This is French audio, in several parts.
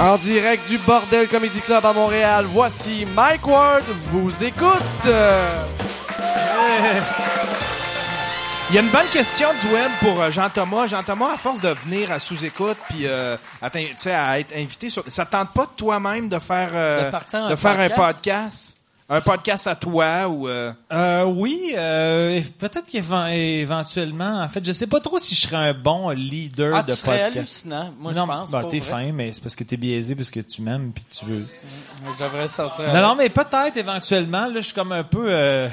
En direct du Bordel Comedy Club à Montréal, voici Mike Ward vous écoute. Il y a une bonne question du web pour euh, Jean-Thomas. Jean-Thomas, à force de venir à sous-écoute puis euh, à, t'in- tu sais, à être invité sur... Ça te tente pas de toi-même de faire, euh, De partir un de faire un podcast? Podcast? Un podcast à toi ou... euh, Euh, oui, euh, peut-être qu'éventuellement, en fait, je sais pas trop si je serais un bon leader Ah, de tu serais podcast. hallucinant. Moi, non, je pense. bah, t'es fin, mais c'est parce que t'es biaisé, parce que tu m'aimes, puis tu veux. Je devrais sortir. Non, avec. non, mais peut-être éventuellement. Là, je suis comme un peu. Euh,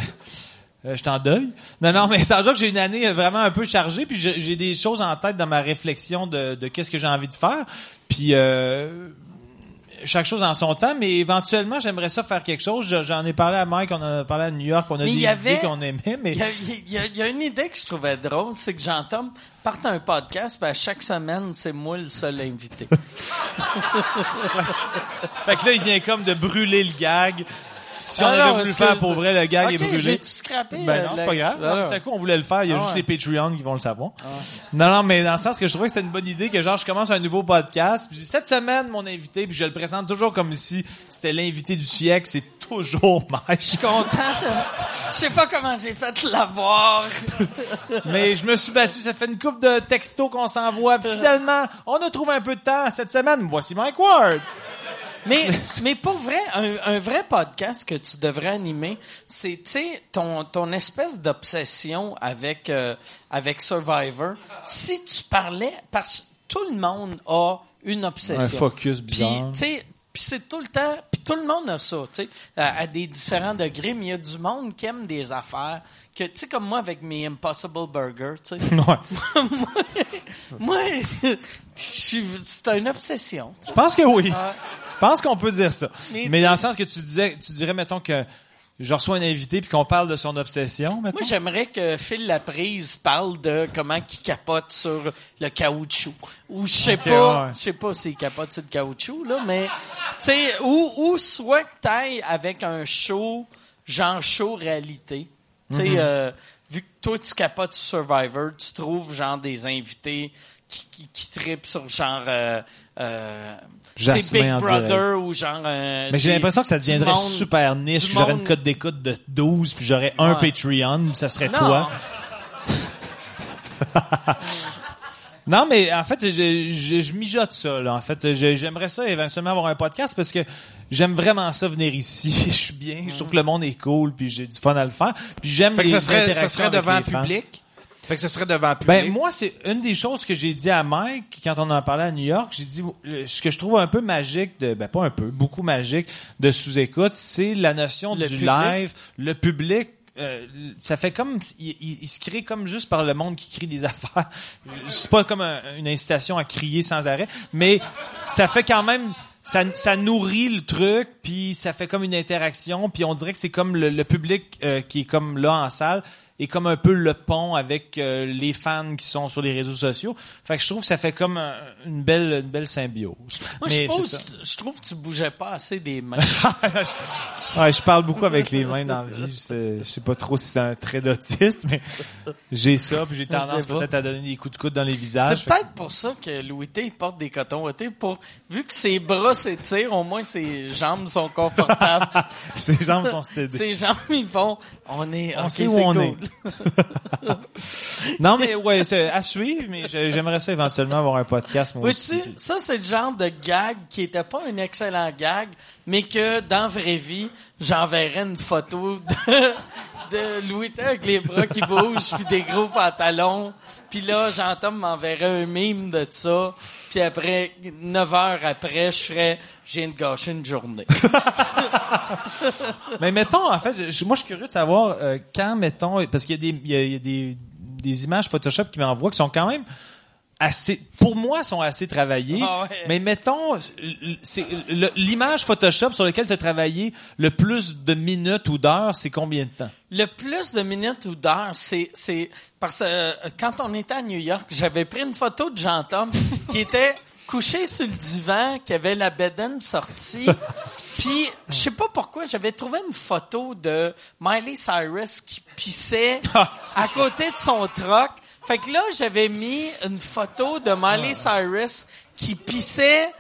euh, je suis en deuil. Non, non, mais c'est genre que j'ai une année vraiment un peu chargée, puis j'ai j'ai des choses en tête dans ma réflexion de, de qu'est-ce que j'ai envie de faire. Puis euh, chaque chose en son temps, mais éventuellement, j'aimerais ça faire quelque chose. Je- J'en ai parlé à Mike, on en a parlé à New York, on a Mais des y avait- idées qu'on aimait, mais Il y, a, y y une idée que je trouvais drôle, c'est que Jean-Tom parte un podcast, puis à chaque semaine, c'est moi le seul invité. fait que là, il vient comme de brûler le gag. Si on Ah avait voulu le faire pour vrai, le gag est brûlé. j'ai tout scrappé. Ben euh, non, c'est pas grave. Ah. Tout à coup, on voulait le faire. Il y a Ah juste les Patreons qui vont le savoir. Non, non, mais dans le sens que je trouvais que c'était une bonne idée que genre je commence un nouveau podcast. Puis cette semaine mon invité, puis je le présente toujours comme si c'était l'invité du siècle. C'est toujours Mike. Je suis content. Je sais pas comment j'ai fait l'avoir. mais je me suis battu. Ça fait une coupe de textos qu'on s'envoie. Finalement, on a trouvé un peu de temps cette semaine. Voici Mike Ward. Mais, mais pour vrai, un, un vrai podcast que tu devrais animer, c'est, tu sais, ton, ton espèce d'obsession avec, euh, avec Survivor. Si tu parlais, parce que tout le monde a une obsession. Un focus bizarre. Puis, tu sais, puis c'est tout le temps, puis tout le monde a ça, tu sais, à, à des différents degrés, mais il y a du monde qui aime des affaires que, tu sais, comme moi avec mes Impossible Burgers, tu sais. Ouais. moi, suis- c'est une obsession. Je pense que oui. Ouais. Je pense qu'on peut dire ça. Mais dans le sens que tu disais, tu dirais, mettons que je reçois un invité puis qu'on parle de son obsession, mettons? Moi, j'aimerais que Phil Laprise parle de comment il capote sur le caoutchouc. Ou je sais pas, ouais. je sais pas s'il capote sur le caoutchouc, là, mais, tu sais, ou, ou soit que t'ailles avec un show, genre show réalité. Tu Mhm. sais, euh, vu que toi, tu capotes sur Survivor, tu trouves, genre, des invités qui, qui, qui trippent sur, genre, euh, euh, Big en Brother ou genre... euh, Mais j'ai l'impression que ça deviendrait monde- super niche, que j'aurais une cote d'écoute de 12, puis j'aurais un. Patreon, ça serait Non. toi. Non, mais en fait, je, je, je mijote ça. Là. En fait, j'aimerais ça éventuellement avoir un podcast parce que j'aime vraiment ça venir ici. je suis bien, je trouve que le monde est cool, puis j'ai du fun à le faire. Puis j'aime Fait que les ça serait, ça serait devant fans. Fait que ce serait devant public. Ben moi, c'est une des choses que j'ai dit à Mike quand on en parlait à New York. J'ai dit euh, ce que je trouve un peu magique de, ben pas un peu, beaucoup magique de sous-écoute, c'est la notion Le du public. live, le public. euh, ça fait comme il, il- il se crée comme juste par le monde qui crie des affaires. C'est pas comme un- une incitation à crier sans arrêt, mais ça fait quand même ça, ça nourrit le truc, puis ça fait comme une interaction, puis on dirait que c'est comme le, le public euh, qui est comme là en salle est comme un peu le pont avec euh, les fans qui sont sur les réseaux sociaux. Fait que je trouve que ça fait comme un- une belle une belle symbiose. Moi, je, Mais c'est ça. je trouve que tu bougeais pas assez des mains. Ouais, je parle beaucoup avec les mains dans la vie. Je sais, je sais pas trop si c'est un trait d'autiste, mais j'ai ça, puis j'ai tendance peut-être à donner des coups de coude dans les visages. C'est peut-être pour ça que Louis T porte des cotons ouatés. Pour, vu que ses bras s'étirent, au moins ses jambes sont confortables. Ses jambes sont stédées. ses jambes, ils vont, on est, On ok, sait où c'est on cool. est. Non, mais ouais, c'est à suivre, mais j'aimerais ça éventuellement avoir un podcast, moi aussi. Vois-tu, ça, c'est le genre de gag qui était pas un excellent gag, mais que, dans la vraie vie, j'enverrais une photo de, de Louis T avec les bras qui bougent puis des gros pantalons. Puis là, Jean-Tom m'enverrait un mime de ça. Puis après, neuf heures après, je ferais, je viens de gâcher une journée. Mais mettons, en fait, moi, je suis curieux de savoir euh, quand, mettons, parce qu'il y a des images Photoshop qui m'envoient qui sont quand même assez, pour moi, sont assez travaillées. Ah ouais. Mais mettons, c'est l'image Photoshop sur laquelle tu as travaillé le plus de minutes ou d'heures, c'est combien de temps? Le plus de minutes ou d'heures, c'est, c'est parce que euh, quand on était à New York, j'avais pris une photo de Jean-Tom qui était couché sur le divan, qui avait la bedaine sortie. Puis, je sais pas pourquoi, j'avais trouvé une photo de Miley Cyrus qui pissait Ah, à côté de son truck. Fait que là, j'avais mis une photo de Miley Cyrus qui pissait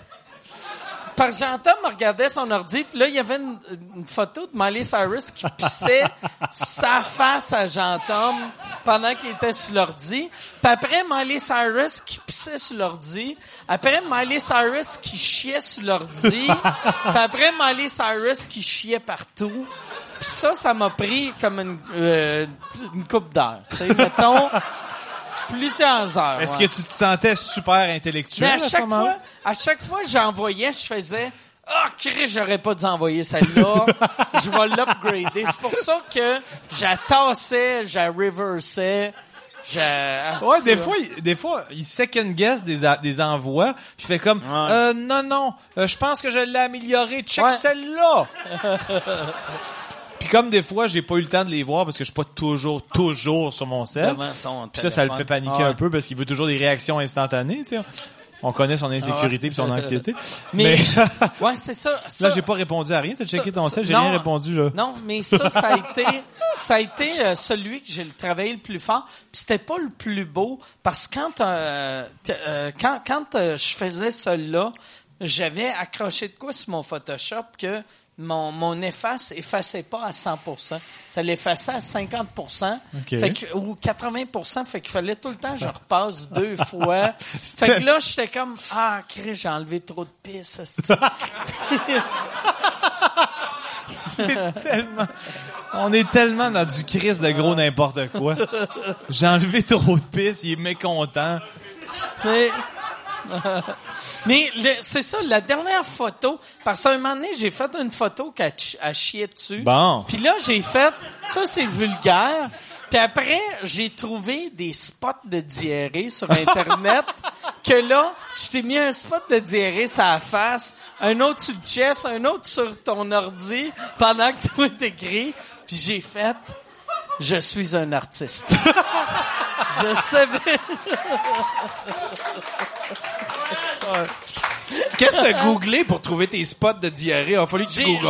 par Jean-Tom regardait son ordi, puis là, il y avait une, une photo de Miley Cyrus qui pissait sa face à Jean-Tom pendant qu'il était sur l'ordi. Puis après, Miley Cyrus qui pissait sur l'ordi. Après, Miley Cyrus qui chiait sur l'ordi. puis après, Miley Cyrus qui chiait partout. Puis ça, ça m'a pris comme une, euh, une coupe d'heure. Tu sais, mettons, plusieurs heures. Est-ce ouais. que tu te sentais super intellectuel Mais à chaque fois, à chaque fois que j'envoyais, je faisais Ah, Chris, j'aurais pas dû envoyer celle-là. je vais l'upgrader. C'est pour ça que j'attassais. J'ai... ah, Ouais, des fois, il- des fois, il second guess des, a- des envois, puis il fait comme, Ouais. euh, non, non, euh, je pense que je l'ai amélioré, check Ouais. celle-là. puis comme des fois, j'ai pas eu le temps de les voir parce que je suis pas toujours, toujours sur mon son Puis ça, ça le fait paniquer Ah un peu parce qu'il veut toujours des réactions instantanées, tu sais. On connaît son insécurité Ah ouais. puis son anxiété. Mais- Mais, Ouais, c'est ça. là, j'ai pas répondu à rien. T'as checké ton sel, j'ai rien répondu, là. Non, mais ça, ça a été, ça a été euh, celui que j'ai travaillé le plus fort. Puis c'était pas le plus beau parce que quand, euh, euh, quand, quand euh, je faisais celui-là, j'avais accroché de quoi sur mon Photoshop que mon, mon efface effaçait pas à 100%. Ça l'effaçait à 50%. Ok. Fait que, ou 80%. Fait qu'il fallait tout le temps que je repasse deux fois. Fait que là, j'étais comme, ah, Chris, j'ai enlevé trop de pisse. esti. tellement. On est tellement dans du crise de gros n'importe quoi. J'ai enlevé trop de pisse, il est mécontent. Mais, mais c'est ça, la dernière photo, parce qu'à un moment donné, j'ai fait une photo qu'elle ch- elle chiait dessus. Bon. Puis là, j'ai fait, ça c'est vulgaire. Puis après, j'ai trouvé des spots de diarrhée sur Internet que là, je t'ai mis un spot de diarrhée sur la face, un autre sur le chest, un autre sur ton ordi pendant que tout est écrit. Puis j'ai fait, je suis un artiste. je savais. Qu'est-ce que t'as googlé pour trouver tes spots de diarrhée? Il a fallu que tu googles.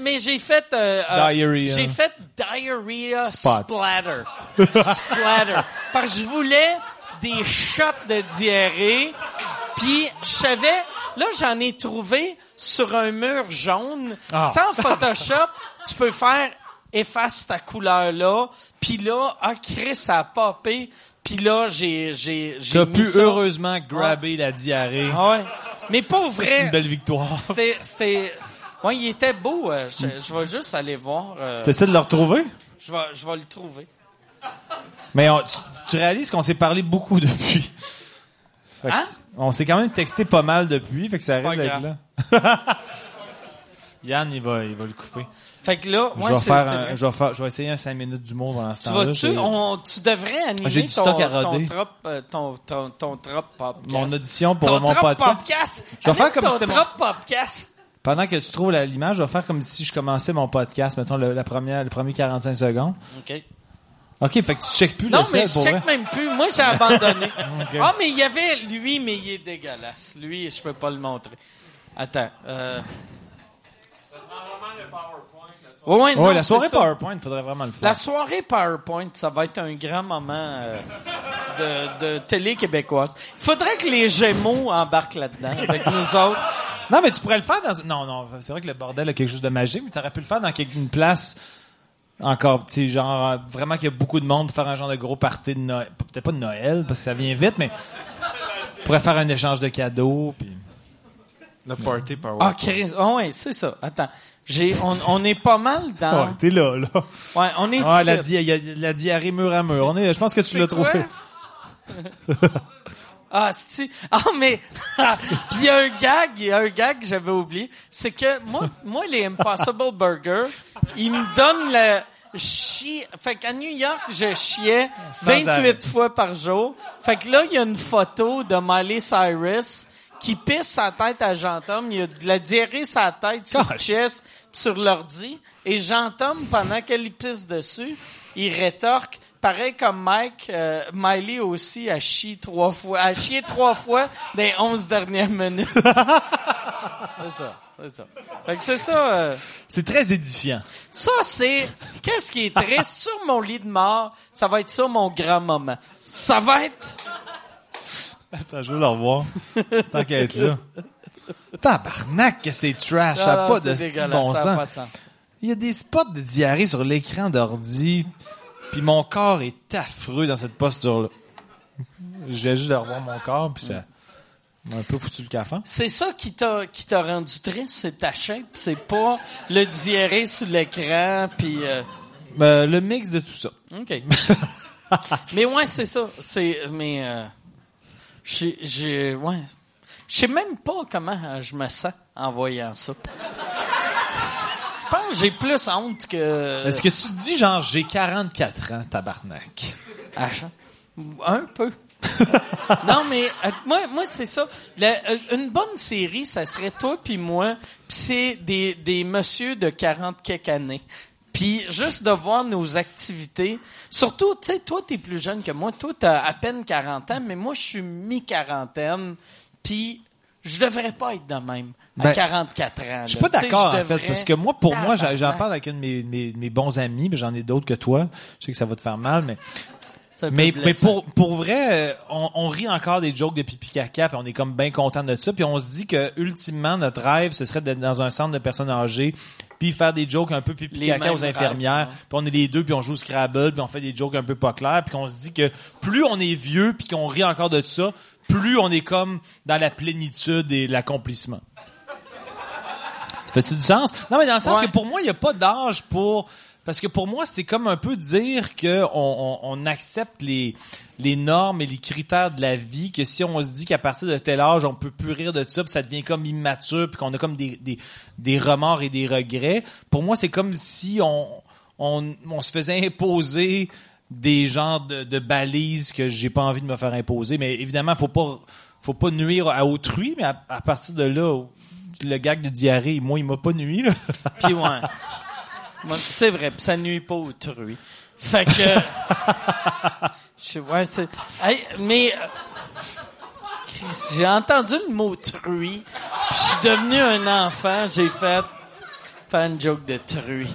mais j'ai fait euh, euh, Diarrhea. J'ai fait diarrhea Spots. splatter. splatter. Parce que je voulais des shots de diarrhée. Puis je savais, là j'en ai trouvé sur un mur jaune. Ah. Tu sais, en Photoshop, tu peux faire efface ta couleur là. Puis là, ah Chris, ça a popé. Puis là, j'ai j'ai j'ai T'as pu ça. heureusement grabber la diarrhée. Ah ouais. Mais pas C'est vrai. une belle victoire. C'était, c'était, ouais, il était beau. euh, je, je vais juste aller voir. euh, T'essaies de le retrouver? je vais, je vais le trouver. Mais on- tu, tu réalises qu'on s'est parlé beaucoup depuis. Hein? On s'est quand même texté pas mal depuis, fait que ça C'est risque d'être là. Yann, il va, il va le couper. Fait que là, je, ouais, vais faire un- je vais faire, je vais essayer un 5 minutes d'humour pendant ce Tu c'est- on, tu devrais animer J'ai du ton, ton trop, euh, ton, ton, ton trop podcast. Mon audition pour ton mon podcast. podcast. Je vais faire comme ton trop podcast. Pendant que tu trouves l'image, je vais faire comme si je commençais mon podcast, mettons le, la première, le premier 45 secondes. OK. OK, fait que tu checkes plus Non, le mais je pour check vrai. même plus. Moi, j'ai abandonné. Ok. Ah, mais il y avait lui, mais il est dégueulasse. Lui, je peux pas le montrer. Attends. Euh... Ouais, ouais, non, Ouais, la soirée ça. PowerPoint, faudrait vraiment le faire. La soirée PowerPoint, ça va être un grand moment euh, de, de télé québécoise. Il faudrait que les Gémeaux embarquent là-dedans avec nous autres. Non, mais tu pourrais le faire dans... Non, non, c'est vrai que le bordel a quelque chose de magique, mais tu aurais pu le faire dans quelque- une place encore, tu sais, genre, euh, vraiment qu'il y a beaucoup de monde pour faire un genre de gros party de Noël. Peut-être pas de Noël, parce que ça vient vite, mais tu pourrais faire un échange de cadeaux, puis... Le party power. Ah, Chris, ah ouais, c'est ça. Attends, j'ai, on, on est pas mal dans. Ouais, t'es là, là. Ouais, on est. Ah, la, di- a diarrhée mur à mur. On est, je pense que tu l'as trouvé. Ah, c'est Ah, mais puis il y a un gag, il y a un gag que j'avais oublié, c'est que moi, moi les Impossible Burger, ils me donnent le chi. Fait qu'à New York, je chiais Sans 28 arrêt. fois par jour. Fait que là, il y a une photo de Miley Cyrus qui pisse sa tête à Jean-Tom. Il a de la diarrhée sa tête sur le chest, sur l'ordi. Et Jean-Tom, pendant qu'elle pisse dessus, il rétorque. Pareil comme Mike, euh, Miley aussi a chié trois fois, a chié trois fois dans les onze dernières minutes. c'est ça, c'est ça. Fait que c'est ça. euh, C'est très édifiant. ça c'est qu'est-ce qui est triste? Sur mon lit de mort. Ça va être ça mon grand moment. Ça va être. Attends, je veux le revoir. Tant qu'à être là. Tabarnak que c'est trash, ça non, pas de style bon ça sens. pas de sens. Il y a des spots de diarrhée sur l'écran d'ordi, puis mon corps est affreux dans cette posture-là. J'ai juste de revoir mon corps, puis ça m'a un peu foutu le café. C'est ça qui t'a qui t'a rendu triste, c'est ta shape, c'est pas le diarrhée sur l'écran puis euh, Euh, le mix de tout ça. OK. mais ouais, c'est ça, c'est mais euh, j'ai j'ai ouais, je sais même pas comment je me sens en voyant ça. Je pense que j'ai plus honte que Est-ce que tu te dis genre j'ai 44 ans, tabarnak? Achat. Un peu. non, mais euh, moi, moi c'est ça. La- euh, une bonne série, ça serait toi puis moi, puis c'est des, des messieurs de 40 quelques années. Puis juste de voir nos activités. Surtout, tu sais, toi, t'es plus jeune que moi. Toi, t'as à peine 40 ans, mais moi, je suis mi-quarantaine. Puis je devrais pas être de même à Ben, 44 ans. Je suis pas. Tu d'accord, en fait, parce que moi, pour moi, j'en- parle avec un de mes, mes, mes bons amis, mais j'en ai d'autres que toi. Je sais que ça va te faire mal, mais Mais, mais pour, pour vrai, euh, on, on rit encore des jokes de pipi caca, puis on est comme bien content de ça, puis on se dit que ultimement notre rêve ce serait d'être dans un centre de personnes âgées, puis faire des jokes un peu pipi caca aux infirmières, puis on est les deux, puis on joue au Scrabble, puis on fait des jokes un peu pas clairs, puis qu'on se dit que plus on est vieux, puis qu'on rit encore de ça, plus on est comme dans la plénitude et l'accomplissement. Ça fait-tu du sens? Non, mais dans le sens Ouais. que pour moi, il n'y a pas d'âge pour... Parce que pour moi, c'est comme un peu dire que on, on, on accepte les, les normes et les critères de la vie, que si on se dit qu'à partir de tel âge, on peut plus rire de ça, puis ça devient comme immature, puis qu'on a comme des, des, des remords et des regrets. Pour moi, c'est comme si on, on, on se faisait imposer des genres de, de balises que j'ai pas envie de me faire imposer. Mais évidemment, faut pas faut pas nuire à autrui, mais à, à partir de là, le gag de diarrhée, moi, il m'a pas nuit. Là. Puis ouais. Moi, C'est vrai, puis ça nuit pas autrui. Fait que... Je sais, ouais, c'est... Hey, mais... euh, Chris, J'ai entendu le mot truie, puis je suis devenu un enfant, j'ai fait... Faire une joke de truie.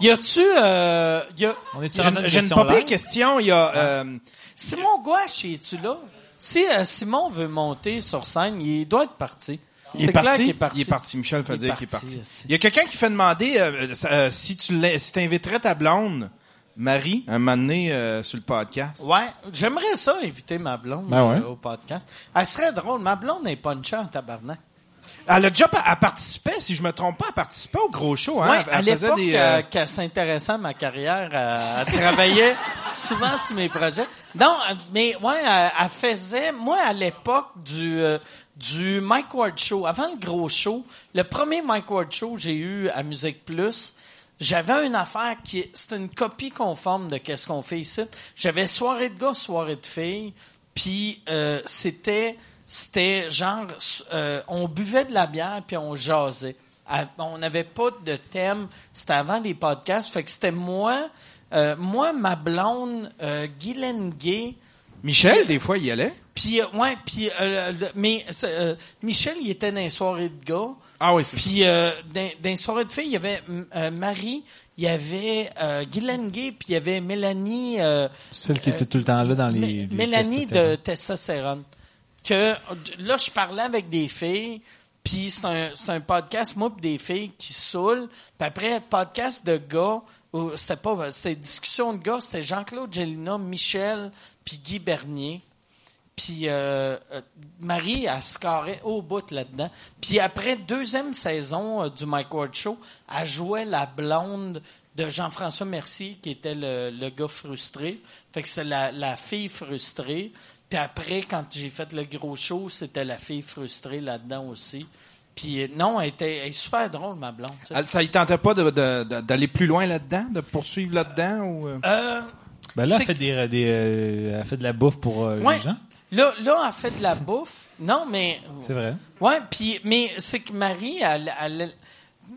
Y a-tu... Euh, y a... On est J'ai une- J'ai une pas question. Y a, euh, Simon Gouache, es-tu là? Si euh, Simon veut monter sur scène, il doit être parti. Il est, parti. qu'il est parti. Il est parti. Michel fait Il est dire qu'il est parti. Il y a quelqu'un qui fait demander euh, euh, si tu si t'inviterais ta blonde, Marie, un moment donné, euh, sur le podcast. Ouais, j'aimerais ça inviter ma blonde Ben ouais. euh, au podcast. Elle serait drôle. Ma blonde est punchée en tabarnak. Elle a déjà pa- elle participait, si je me trompe pas, elle participait au gros show. Hein? ouais, Elle- à elle faisait l'époque des, euh, euh, qu'elle s'intéressait à ma carrière, euh, elle travaillait souvent sur mes projets. Non, euh, mais ouais, elle, elle faisait. Moi, à l'époque du euh, du Mike Ward Show, avant le gros show, le premier Mike Ward Show que j'ai eu à Musique Plus. J'avais une affaire qui c'était une copie conforme de qu'est-ce qu'on fait ici. J'avais soirée de gars, soirée de filles, puis euh, c'était c'était genre euh, on buvait de la bière puis on jasait. On n'avait pas de thème. C'était avant les podcasts. Fait que c'était moi, euh, moi, ma blonde, euh, Guylaine Gay, Michel, des fois, il y allait. puis euh, ouais, puis euh, le- mais euh, Michel, il était dans les soirées de gars. Ah oui, c'est ça. Puis euh, dans, dans les soirées de filles, il y avait euh, Marie, il y avait euh, Guylaine Gay, puis il y avait Mélanie. euh, Celle qui était tout le temps là dans les... Mé- les Mélanie de Testostérone. Que là, je parlais avec des filles, puis c'est un, c'est un podcast, moi, pis des filles qui saoulent. Puis après, podcast de gars, où c'était pas, c'était discussion de gars, c'était Jean-Claude Gélina, Michel, puis Guy Bernier. Puis euh, euh, Marie, se carrait au bout là-dedans. Puis après, deuxième saison euh, du Mike Ward Show, elle jouait la blonde de Jean-François Mercier, qui était le, le gars frustré. Fait que c'est la, la fille frustrée. Puis après, quand j'ai fait le gros show, c'était la fille frustrée là-dedans aussi. Puis euh, non, elle était elle est super drôle, ma blonde. Ça ne tentait pas de- de- de- d'aller plus loin là-dedans, de poursuivre là-dedans ou euh? Euh, Ben là, elle fait, des, des, euh, elle fait de la bouffe pour euh, ouais. les gens. Là, là, elle fait de la bouffe. Non, mais C'est vrai. Ouais, puis mais c'est que Marie, elle, elle-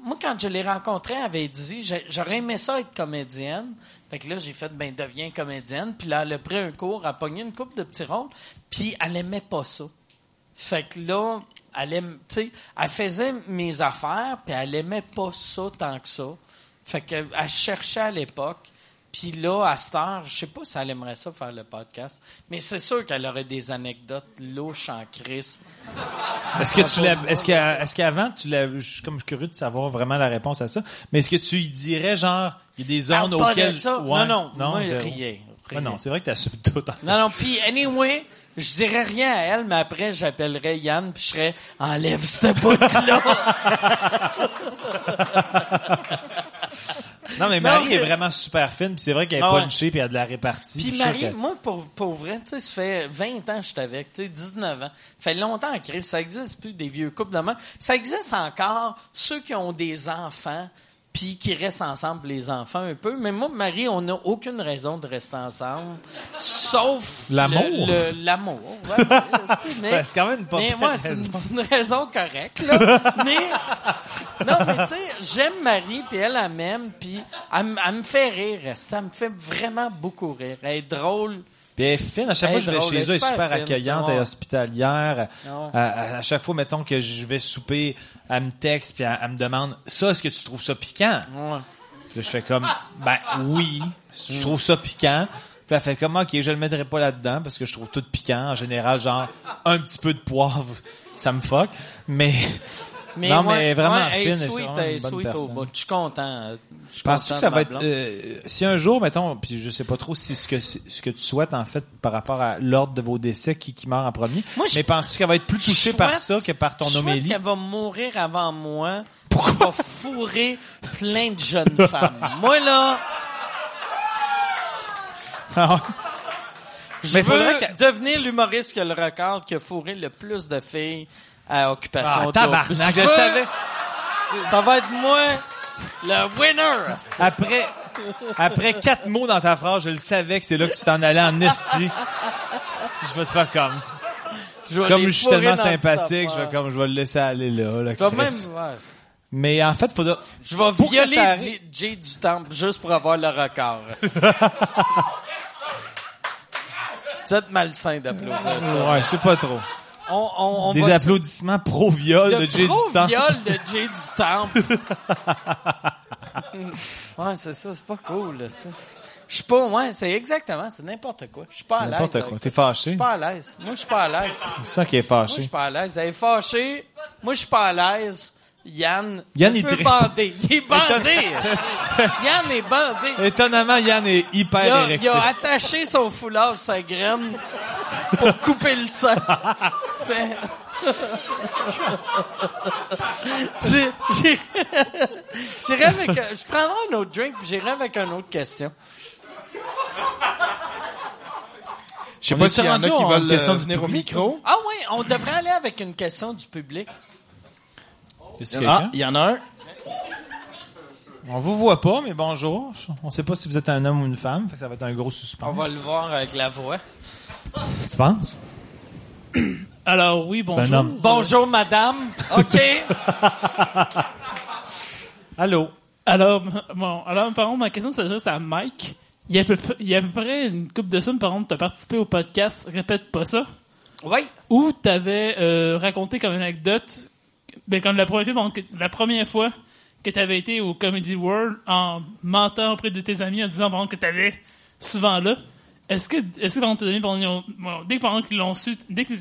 moi quand je l'ai rencontrée, elle avait dit j'aurais aimé ça être comédienne. Fait que là j'ai fait ben deviens comédienne. Puis là elle a pris un cours, elle a pogné une coupe de petits rôles, puis elle aimait pas ça. Fait que là, elle aime, tu sais, elle faisait mes affaires, puis elle aimait pas ça tant que ça. Fait que elle cherchait à l'époque. Puis là, à cette heure, je sais pas si elle aimerait ça faire le podcast, mais c'est sûr qu'elle aurait des anecdotes louches en crise. Est-ce que tu l'as, est-ce que, est-ce qu'avant, tu l'as, je suis comme curieux de savoir vraiment la réponse à ça, mais est-ce que tu lui dirais, genre, il y a des zones Parle pas auxquelles... ça. Ouais. non, non, moi, rien. Ouais, rien. non, c'est vrai que t'assumes tout. en- Non, non, puis anyway, je dirais rien à elle, mais après, j'appellerais Yann, puis je serais « Enlève cette bout-là! Non, mais Marie est vraiment super fine, puis c'est vrai qu'elle est Ah ouais. punchée, puis elle a de la répartie. Puis Marie, moi, pour, pour vrai, tu sais, ça fait 20 ans que je suis avec, tu sais, 19 ans. Ça fait longtemps crise, ça existe plus des vieux couples de main. Ça existe encore ceux qui ont des enfants, puis qui restent ensemble, les enfants, un peu. Mais moi, Marie, on n'a aucune raison de rester ensemble, sauf... L'amour. L'amour, ouais, c'est quand même pas mais moi, c'est une, raison. c'est une raison correcte, là. mais, non, mais tu sais, j'aime Marie, puis elle, elle m'aime, puis elle me fait rire. Ça me fait vraiment beaucoup rire. Elle est drôle. Puis elle est fine. À chaque fois que je vais drôle, chez eux, elle est super fine, accueillante, ouais. hospitalière. À, à- à chaque fois, mettons que je vais souper, elle me texte, puis elle, elle me demande, ça, est-ce que tu trouves ça piquant? Ouais. Puis je fais comme, ben oui, je trouve ça piquant. Puis elle fait comme, ok, je le mettrai pas là-dedans parce que je trouve tout piquant. En général, genre, un petit peu de poivre, ça me fuck. Mais, Mais non, ouais, mais vraiment ouais, elle est fine, sweet, elle une est bonne sweet au personne. bout. Je suis content. Je suis penses-tu que ça va être, euh, si un jour, mettons, puis je sais pas trop si ce que, ce que tu souhaites, en fait, par rapport à l'ordre de vos décès, qui, qui meurt en premier. Moi, je- mais penses-tu qu'elle va être plus touchée Je par ça que par ton je homélie? qu'elle va mourir avant moi. Pourquoi? Je vais fourrer plein de jeunes femmes. Moi, là, je Mais veux devenir l'humoriste qui a le record qui a fourré le plus de filles à occupation Ah, tabarnak, je veux- savais. Ça va être moi, le winner. Après, après quatre mots dans ta phrase, je le savais que c'est là que tu t'en allais en esti. Je vais te faire comme. Je Comme je suis tellement le sympathique, je vais comme, je vais le laisser aller là, là, Je vais Chris. même, ouais. Mais en fait, faudra. Je vais pour violer Jay du Temple juste pour avoir le record. Vous êtes malsain d'applaudir ça. Ouais, je sais pas trop. On, on, on Des applaudissements pro-viol de, Jay pro du Temple. viol de Jay du Temple. ouais, c'est ça, c'est pas cool, là, ça. Je suis pas, ouais, c'est exactement, c'est n'importe quoi. Je suis pas à l'aise. N'importe quoi. T'es Je fâché. suis pas à l'aise. Moi, je suis pas à l'aise. C'est ça qui est Moi, je fâché. suis pas à l'aise. Elle est fâchée. Moi, je suis pas à l'aise. Yann, Yann, te- bandé. Il est bandé. Yann est bandé. Étonnamment, Yann est hyper Il a, érecté. il a attaché son foulard sa graine pour couper le sang. C'est- J'irai avec, je prendrai un autre drink puis j'irai avec une autre question. Je sais On pas s'il y en a qui en veulent question euh, du venir au micro. Ah oui, on devrait aller avec une question du public. Est-ce Ah, quelqu'un? il y en a un. On vous voit pas, mais bonjour. On sait pas si vous êtes un homme ou une femme, fait que ça va être un gros On suspense. va le voir avec la voix. Tu penses? Alors oui, bonjour. C'est un homme. Bonjour, madame. OK. Allô? Alors, bon, alors, par contre, ma question s'adresse à Mike. Il y a à peu, près- il y a à peu près une couple de semaines, par contre, tu as participé au podcast Répète pas ça, Oui. où tu avais raconté comme anecdote, ben, comme la première fois, la première fois que tu avais été au Comedy World en mentant auprès de tes amis en disant par exemple, que tu allais souvent là. Est-ce que, est-ce que par exemple, tes amis, par exemple, ils ont- bon, dès que par exemple, ils l'ont su, dès que,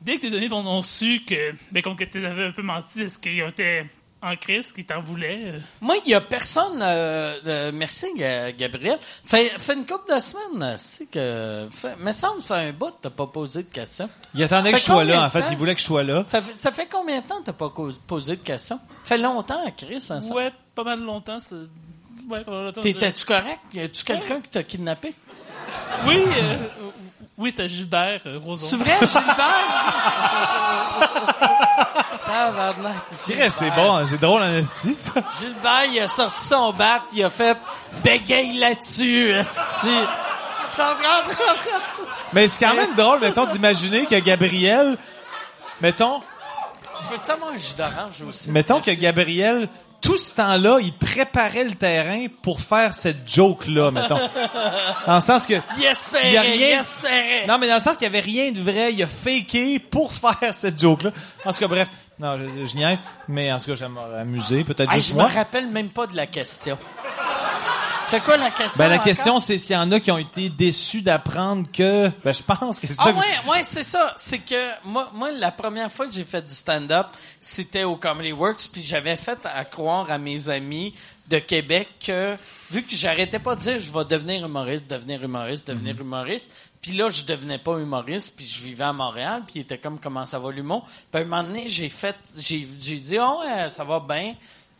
dès que tes amis ont su que, ben, comme que tu avais un peu menti, est-ce qu'ils étaient en crise, qu'ils t'en voulaient? euh? Moi, il y a personne. euh, euh, merci, Ga- Gabriel. Fait, fait une couple de semaines, c'est que. Fait, mais ça me fait un bout, t'as pas posé de questions. Il attendait Fait que je sois combien là, de en fait. temps? Il voulait que je sois là. Ça fait, ça fait combien de temps t'as pas cause- posé de questions? fait longtemps, Chris, hein, ça? Ouais, pas mal longtemps. c'est- Ouais, pas mal longtemps. T'étais-tu correct? Y a-tu quelqu'un qui t'a kidnappé? Oui, euh, oui, c'était Gilbert euh, Rozon. C'est vrai, Gilbert? Tabarnak, dirais, c'est bon, hein, c'est drôle en esti, ça. Gilbert, il a sorti son bat, il a fait bégaye là-dessus, esti. Mais c'est quand même drôle, mettons, d'imaginer que Gabriel, mettons, Je peux-tu avoir un jus d'orange aussi? mettons que. Gabriel, tout ce temps-là, il préparait le terrain pour faire cette joke-là, mettons. Dans le sens que, Il espérait, Il y a rien- espérait. non, mais dans le sens qu'il y avait rien de vrai, il a faké pour faire cette joke-là. En tout cas, bref. Non, je, je niaise, mais en tout cas, j'aimerais amuser, peut-être juste je me moi. rappelle même pas de la question. C'est quoi la question? Ben, la question, c'est s'il y en a qui ont été déçus d'apprendre que, ben, je pense que c'est ça. Ah ouais, ouais, c'est ça. C'est que moi, moi, la première fois que j'ai fait du stand-up, c'était au Comedy Works, puis j'avais fait à croire à mes amis de Québec que vu que j'arrêtais pas de dire je vais devenir humoriste, devenir humoriste, devenir Mhm. humoriste, puis là je devenais pas humoriste, puis je vivais à Montréal, puis il était comme comment ça va l'humour? Puis à un moment donné, j'ai fait, j'ai, j'ai dit oh ouais, ça va bien.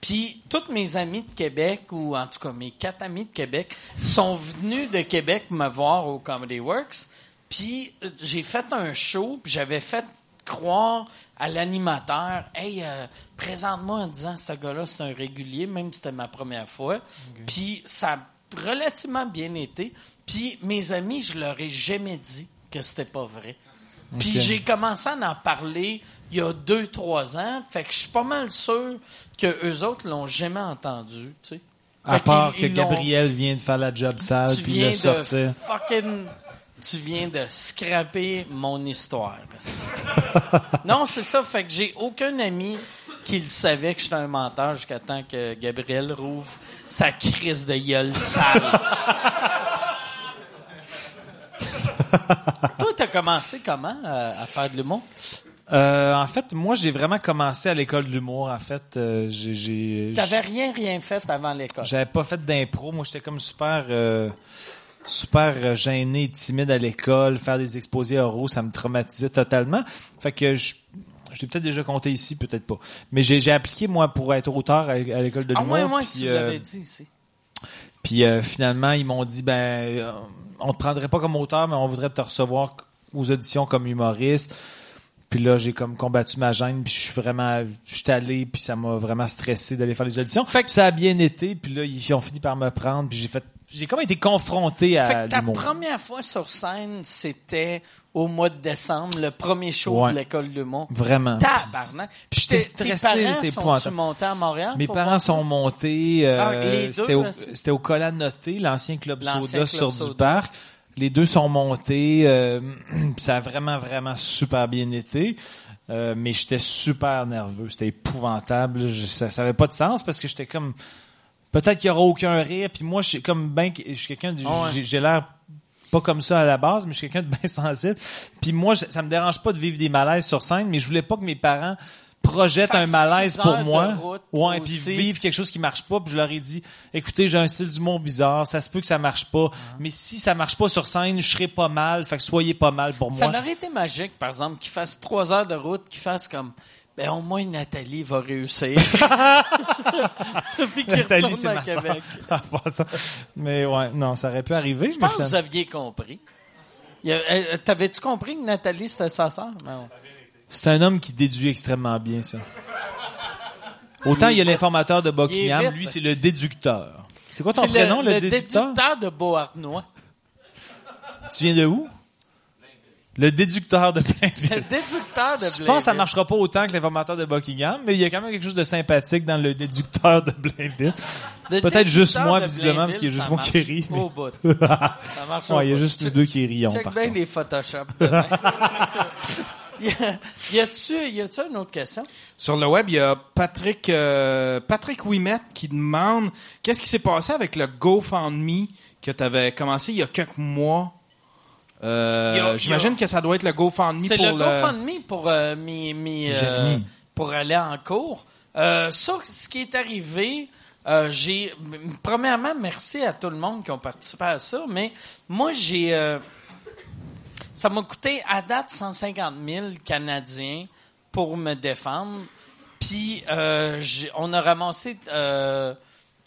Puis toutes mes amis de Québec, ou en tout cas mes quatre amis de Québec, sont venus de Québec me voir au Comedy Works. Puis j'ai fait un show, puis j'avais fait croire à l'animateur, hey, euh, présente-moi en disant ce gars-là c'est un régulier, même si c'était ma première fois. Puis ça a relativement bien été. Puis mes amis, je leur ai jamais dit que c'était pas vrai. Puis j'ai commencé à en parler il y a deux, trois ans. Fait que je suis pas mal sûr que eux autres l'ont jamais entendu, tu sais. à Fait part que ils Gabriel vient de faire la job sale tu puis viens le de sortir. fucking tu viens de scraper mon histoire. non, c'est ça. Fait que j'ai aucun ami qui le savait que j'étais un menteur jusqu'à temps que Gabriel rouvre sa crise de gueule sale. Toi, t'as commencé comment euh, à faire de l'humour? Euh, en fait, moi, j'ai vraiment commencé à l'école de l'humour. En fait, euh, j'ai, j'ai, T'avais rien, rien fait avant l'école? j'avais pas fait d'impro. Moi, j'étais comme super, euh, super gêné, timide à l'école. Faire des exposés oraux, ça me traumatisait totalement. Fait que je, je l'ai peut-être déjà compté ici, peut-être pas. Mais j'ai, j'ai appliqué moi pour être auteur à, à l'école de Ah, l'humour. ouais, ouais, puis, tu l'avais dit ici. Puis euh, finalement, ils m'ont dit ben euh, on te prendrait pas comme auteur, mais on voudrait te recevoir aux auditions comme humoriste. Puis là, j'ai comme combattu ma gêne, puis je suis vraiment je suis allé, puis ça m'a vraiment stressé d'aller faire les auditions. Fait que ça a bien été, puis là ils ont fini par me prendre, puis j'ai fait j'ai comme été confronté Fait à que ta première fois sur scène, c'était au mois de décembre, le premier show Ouais. de l'école de l'humour. Vraiment. Tabarnak. Puis j'étais stressé, Tes parents c'était sont épouvantable. montés à Montréal? Mes parents sont montés. euh, Ah, c'était au, au l'ancien club soda Club sur du parc. Les deux sont montés. euh, ça a vraiment, vraiment super bien été. Euh, mais j'étais super nerveux. C'était épouvantable. Je, ça, ça avait pas de sens parce que j'étais comme... Peut-être qu'il y aura aucun rire. Puis moi, je suis comme ben, je suis quelqu'un... de- Ah ouais. j'ai- l'air pas comme ça à la base, mais je suis quelqu'un de bien sensible. Puis moi, ça me dérange pas de vivre des malaises sur scène, mais je voulais pas que mes parents Fassent un malaise pour moi. ouais, puis vivre quelque chose qui marche pas, puis je leur ai dit écoutez, j'ai un style d'humour bizarre, ça se peut que ça marche pas, mais si ça marche pas sur scène, je serai pas mal, fait que soyez pas mal pour Ça moi. aurait été magique, par exemple, qu'ils fassent trois heures de route, qu'ils fassent comme, ben, au moins Nathalie va réussir. Puis Nathalie, c'est ma. Québec. Ça. Mais ouais, non, ça aurait pu arriver. Je pense que ça- vous aviez compris. Euh, T'avais-tu compris que Nathalie, c'était sa sœur? Non. C'est un homme qui déduit extrêmement bien ça. Autant il y a l'informateur de Buckingham, lui c'est le déducteur. C'est quoi ton prénom, le, le, le déducteur? déducteur de Beauharnois. Tu viens de où? Le déducteur de Le Blainville. déducteur de Je pense que ça Blainville. marchera pas autant que l'informateur de Buckingham, mais il y a quand même quelque chose de sympathique dans le déducteur de Blainville. Le Peut-être juste moi, visiblement, parce qu'il y a juste moi qui mais- Au bout. Ça marche au Ouais, il y a juste nous deux qui rions, Check par bien contre. les Photoshop. y a-tu, y a-tu une autre question? Sur le web, il y a Patrick euh, Patrick Ouimet qui demande qu'est-ce qui s'est passé avec le GoFundMe que tu avais commencé il y a quelques mois? Euh, J'imagine que ça doit être le GoFundMe C'est pour le GoFundMe pour euh, mes, mes, euh, pour aller en cours. Euh, ça, ce qui est arrivé, euh, j'ai premièrement merci à tout le monde qui ont participé à ça, mais moi j'ai euh, ça m'a coûté à date 150 000 canadiens pour me défendre. Puis euh, on a ramassé euh,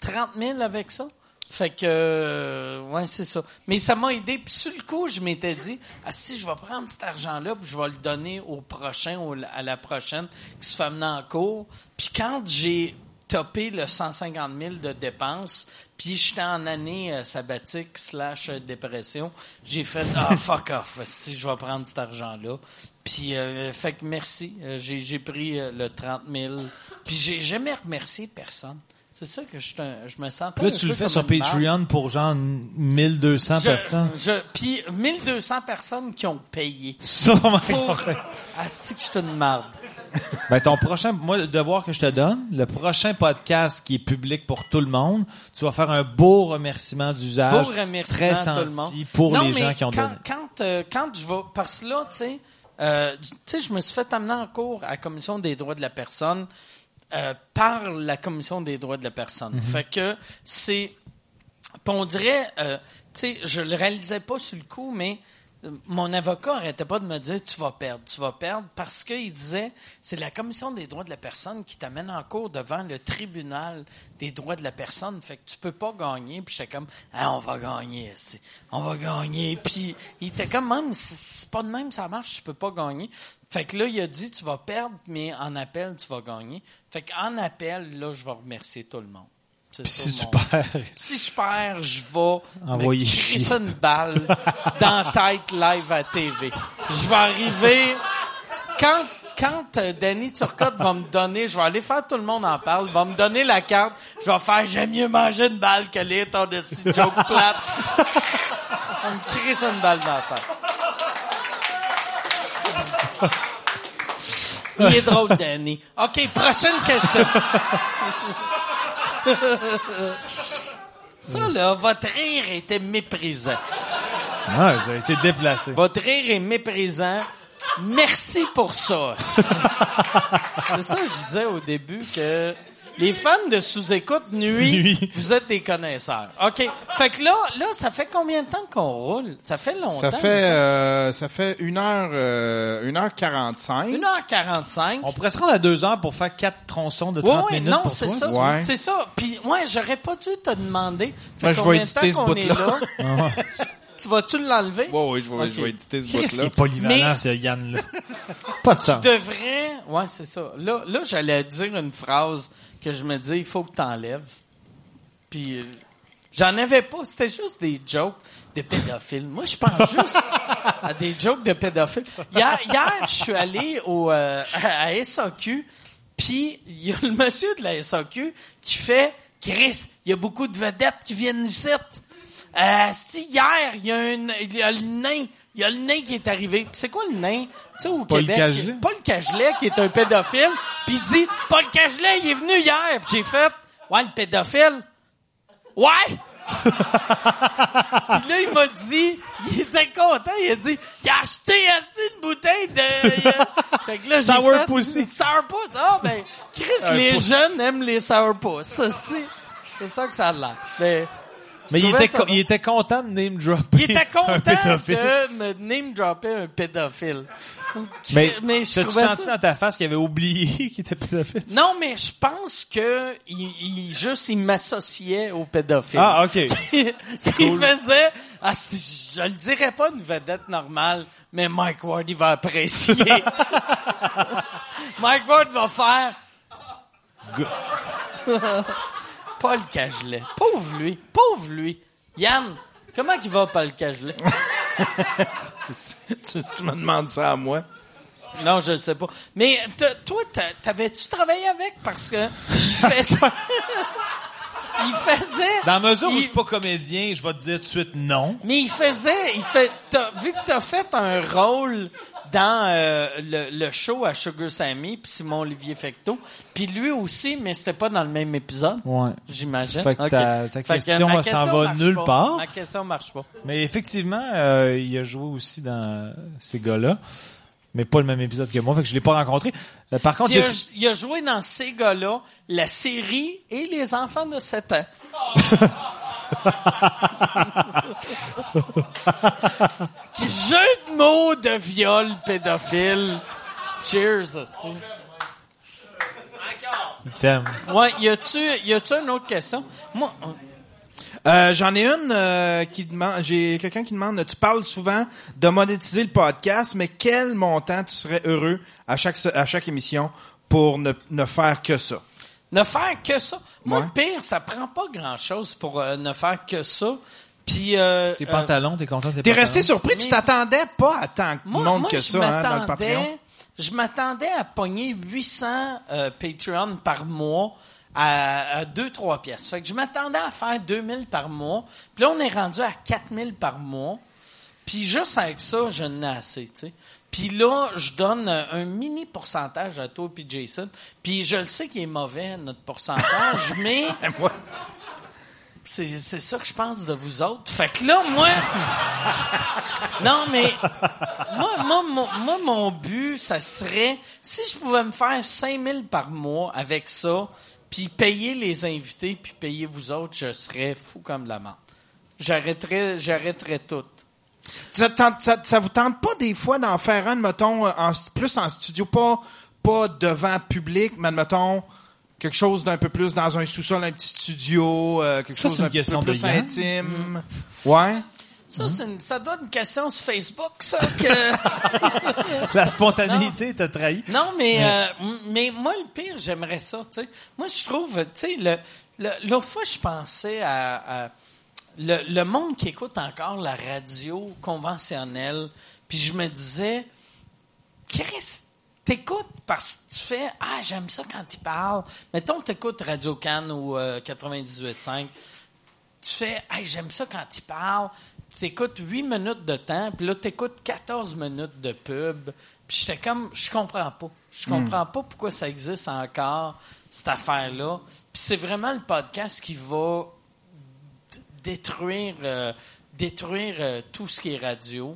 30 000 avec ça. Fait que euh, ouais c'est ça. Mais ça m'a aidé. Puis sur le coup, je m'étais dit, ah si je vais prendre cet argent-là, puis je vais le donner au prochain ou à la prochaine qui se fait amener en cours. Puis quand j'ai topé le 150 000 de dépenses, puis j'étais en année euh, sabbatique slash euh, dépression, j'ai fait ah fuck off, si je vais prendre cet argent-là. Puis euh, fait que merci, Euh, j'ai j'ai pris euh, le 30 000. Puis j'ai jamais remercié personne. C'est ça que je, suis je me sens. Là, tu le fais sur Patreon pour genre 1200 personnes. Je, puis 1200 personnes qui ont payé. Ça, vraiment Pour... Asti que je te une marde. Ben, ton prochain, moi, le devoir que je te donne, le prochain podcast qui est public pour tout le monde, tu vas faire un beau remerciement d'usage. Beau remerciement très tout le senti monde. pour Non, les mais gens qui ont quand, donné. Quand, euh, quand je vais... Parce que là, tu sais, euh, tu sais, je me suis fait amener en cours à la Commission des droits de la personne euh, par la Commission des droits de la personne. Mhm. Fait que c'est... on dirait... tu sais, je le réalisais pas sur le coup, mais mon avocat arrêtait pas de me dire tu vas perdre, tu vas perdre, parce qu'il disait c'est la commission des droits de la personne qui t'amène en cours devant le tribunal des droits de la personne, fait que tu peux pas gagner. Puis j'étais comme ah, on va gagner, on va gagner. Puis il était comme même c'est pas de même ça marche, tu peux pas gagner. Fait que là il a dit tu vas perdre, mais en appel tu vas gagner. Fait qu'en appel là je vais remercier tout le monde. Si tu perds, si je perds, je vais Envoyer me une balle dans tête live à TV. Je vais arriver... Quand, quand euh, Danny Turcotte va me donner... Je vais aller faire tout le monde en parle. va me donner la carte. Je vais faire « J'aime mieux manger une balle que lire ton de joke plate. » On me crisse une balle dans la tête. Il est drôle, Danny. OK, prochaine question. Ça, là, votre rire était méprisant. ah, ça a été déplacé. Votre rire est méprisant. Merci pour ça. C'est ça que je disais au début que les fans de sous-écoute nuit, Nuit. vous êtes des connaisseurs. OK. Fait que là, là, ça fait combien de temps qu'on roule? Ça fait longtemps. Ça fait, euh, ça fait une heure, euh, une heure quarante-cinq. 1h45. On pourrait se rendre à deux heures pour faire quatre tronçons de Oui, 30 oui, minutes non, c'est ça. Ouais. C'est ça. Puis, ouais, j'aurais pas dû te demander. Fait Ben, je vais combien de temps éditer ce qu'on est bout-là. là? tu vas-tu l'enlever? Ouais, oui, je vais, je vais éditer ce bout-là. est polyvalent, Mais- ce Yann-là? Pas de sens. devrais. Ouais, c'est ça. Là, là j'allais dire une phrase que je me dis, il faut que t'enlèves. Puis, euh, j'en avais pas. C'était juste des jokes de pédophiles. Moi, je pense juste à des jokes de pédophiles. Hier, hier je suis allé au, euh, à à SAQ, puis il y a le monsieur de la SAQ qui fait, Chris, il y a beaucoup de vedettes qui viennent ici. Euh, c'ti, hier, il y a un, il y a le nain, il y a le nain qui est arrivé. Puis c'est quoi le nain? Tu sais, au Paul Québec. Cagelet? Paul Cagelet, qui est un pédophile, puis il dit, Paul Cagelet, il est venu hier. Puis j'ai fait, ouais, le pédophile. Ouais! Puis là, il m'a dit, il était content, il a dit, il a acheté une bouteille de... fait que là, j'ai Sour Pussy. Sourpuss. Ah, ben, Chris, les jeunes aiment les sourpuss. C'est ça que ça a l'air. Mais, Mais il était, ça il était content de name dropper. il était content de me name dropper un pédophile. Mais, mais je trouvais senti ça... dans ta face qu'il avait oublié qu'il était pédophile? Non, mais je pense que il, il- juste il m'associait au pédophile. Ah, OK. il faisait ah, si- je le dirais pas une vedette normale, mais Mike Ward il va apprécier. Mike Ward va faire Paul Cagelet. Pauvre lui, pauvre lui. Yann, comment il va Paul Cagelet? Tu, tu me demandes ça à moi? Non, je ne sais pas. Mais t- toi, t'a- t'avais-tu travaillé avec? Parce que il faisait, il faisait, Dans la mesure où Il- je suis pas comédien, je vais te dire tout de suite non. mais il faisait, il fait, t'as- vu que t'as fait un rôle dans euh, le, le show à Sugar Sammy puis Simon Olivier Fecto, puis lui aussi, mais c'était pas dans le même épisode. Ouais. J'imagine. Fait que ta- ta Fait que question, s'en va nulle pas. part. Ma question marche pas. Mais effectivement, euh, il a joué aussi dans ces gars-là. Mais pas le même épisode que moi, fait que je l'ai pas rencontré. Euh, par contre, a, il a joué dans ces gars-là, la série et les enfants de 7 ans. Qui jeu de mots de viol pédophile. Cheers. aussi. t'aime. Ouais, y a-tu, y a-tu une autre question? Moi, Euh, J'en ai une euh, qui demande. J'ai quelqu'un qui demande. Tu parles souvent de monétiser le podcast, mais quel montant tu serais heureux à chaque à chaque émission pour ne, ne faire que ça? Ne faire que ça. Moi, Ouais. le pire, ça prend pas grand-chose pour euh, ne faire que ça. Puis, euh, Tes euh, pantalons, t'es content de tes T'es resté surpris. Tu Mais- t'attendais pas à tant de Moi, monde moi, que je ça hein, dans le m'attendais- Patreon. Je m'attendais à pogner 800 euh, Patreon par mois à, 2-3 pièces. Fait que je m'attendais à faire 2000 par mois. Puis là, on est rendu à 4000 par mois. Puis juste avec ça, je n'ai assez, tu sais. Puis là, je donne un, mini pourcentage à toi puis Jason. Puis je le sais qu'il est mauvais, notre pourcentage, mais... C'est, c'est ça que je pense de vous autres. Fait que là, moi... non, mais... Moi, moi, mon, moi, mon but, ça serait... Si je pouvais me faire 5000 par mois avec ça, puis payer les invités, puis payer vous autres, je serais fou comme de la menthe. J'arrêterais, j'arrêterais tout. Ça, tente- ça, ça vous tente pas des fois d'en faire un, mettons, en, plus en studio, pas, pas devant public, mais mettons quelque chose d'un peu plus dans un sous-sol, un petit studio, euh, quelque Ça, chose d'un peu de plus intime. Ouais. Ça, c'est une- ça doit être une question sur Facebook, ça, que... La spontanéité t'a trahi. Non, mais, euh, mais moi, le pire, j'aimerais ça, tu sais. Moi, je trouve, tu sais, l'autre fois, je pensais à, à le, le monde qui écoute encore la radio conventionnelle, puis je me disais, Chris, t'écoutes parce que tu fais, ah, j'aime ça quand il parle. Mettons que t'écoutes Radio Cannes ou euh, 98.5, tu fais, hey, j'aime ça quand il parle. Tu écoutes 8 minutes de temps, puis là, tu écoutes 14 minutes de pub. Puis j'étais comme, je comprends pas. Je comprends pas pourquoi ça existe encore, cette affaire-là. Puis c'est vraiment le podcast qui va détruire, euh, détruire euh, tout ce qui est radio.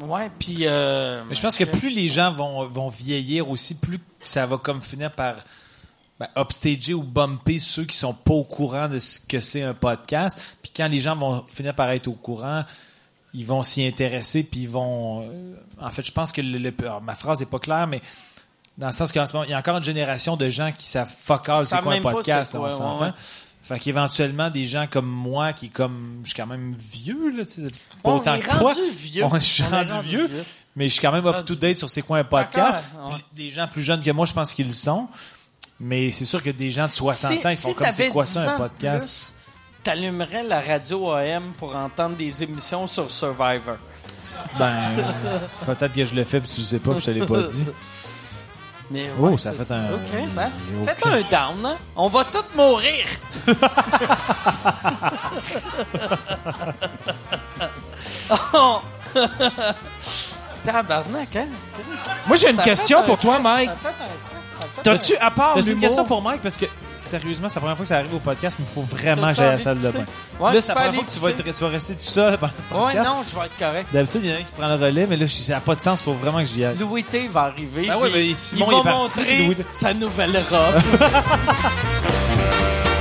Ouais, puis... euh, Mais je pense que plus les gens vont, vont vieillir aussi, plus ça va comme finir par ben, upstager ou bumper ceux qui sont pas au courant de ce que c'est un podcast. Puis quand les gens vont finir par être au courant, ils vont s'y intéresser, puis ils vont... euh, en fait, je pense que le, le- alors, ma phrase est pas claire, mais dans le sens qu'en ce moment, il y a encore une génération de gens qui savent fuck all c'est quoi un podcast, là, on s'entend. ouais. Fait qu'éventuellement, des gens comme moi, qui comme... Je suis quand même vieux, là, tu sais, pas on autant est que toi. rendu vieux. Je suis On rendu rendu vieux. vieux. Mais je suis quand même up to date sur c'est quoi un podcast. D'accord, ouais. Les gens plus jeunes que moi, je pense qu'ils le sont. Mais c'est sûr que des gens de 60 Si- ans, ils font si comme c'est quoi 10 ça un podcast? plus, T'allumerais la radio AM pour entendre des émissions sur Survivor. Ben, euh, peut-être que je le fais puis tu le sais pas, puis je te l'ai pas dit. Mais Oh, ouais, ça fait un- Ok, ça. Faites aucun- un down, hein? On va tous mourir. oh. Tabarnak, hein? Moi, j'ai une Ça question pour toi, Mike. T'as-tu, à part T'as une question pour Mike? Parce que, sérieusement, c'est la première fois que ça arrive au podcast, mais il faut vraiment que T'as-tu j'aille à la salle de bain. Ouais, là, c'est la première fois que tu vas, être, tu vas rester tout seul pendant le Ouais, non, je vais être correct. D'habitude, il y en a un qui prend le relais, mais là, ça n'a pas de sens, il faut vraiment que j'y aille. Louis T va arriver. Ben ouais, mais Simon, il va parti, montrer sa nouvelle robe.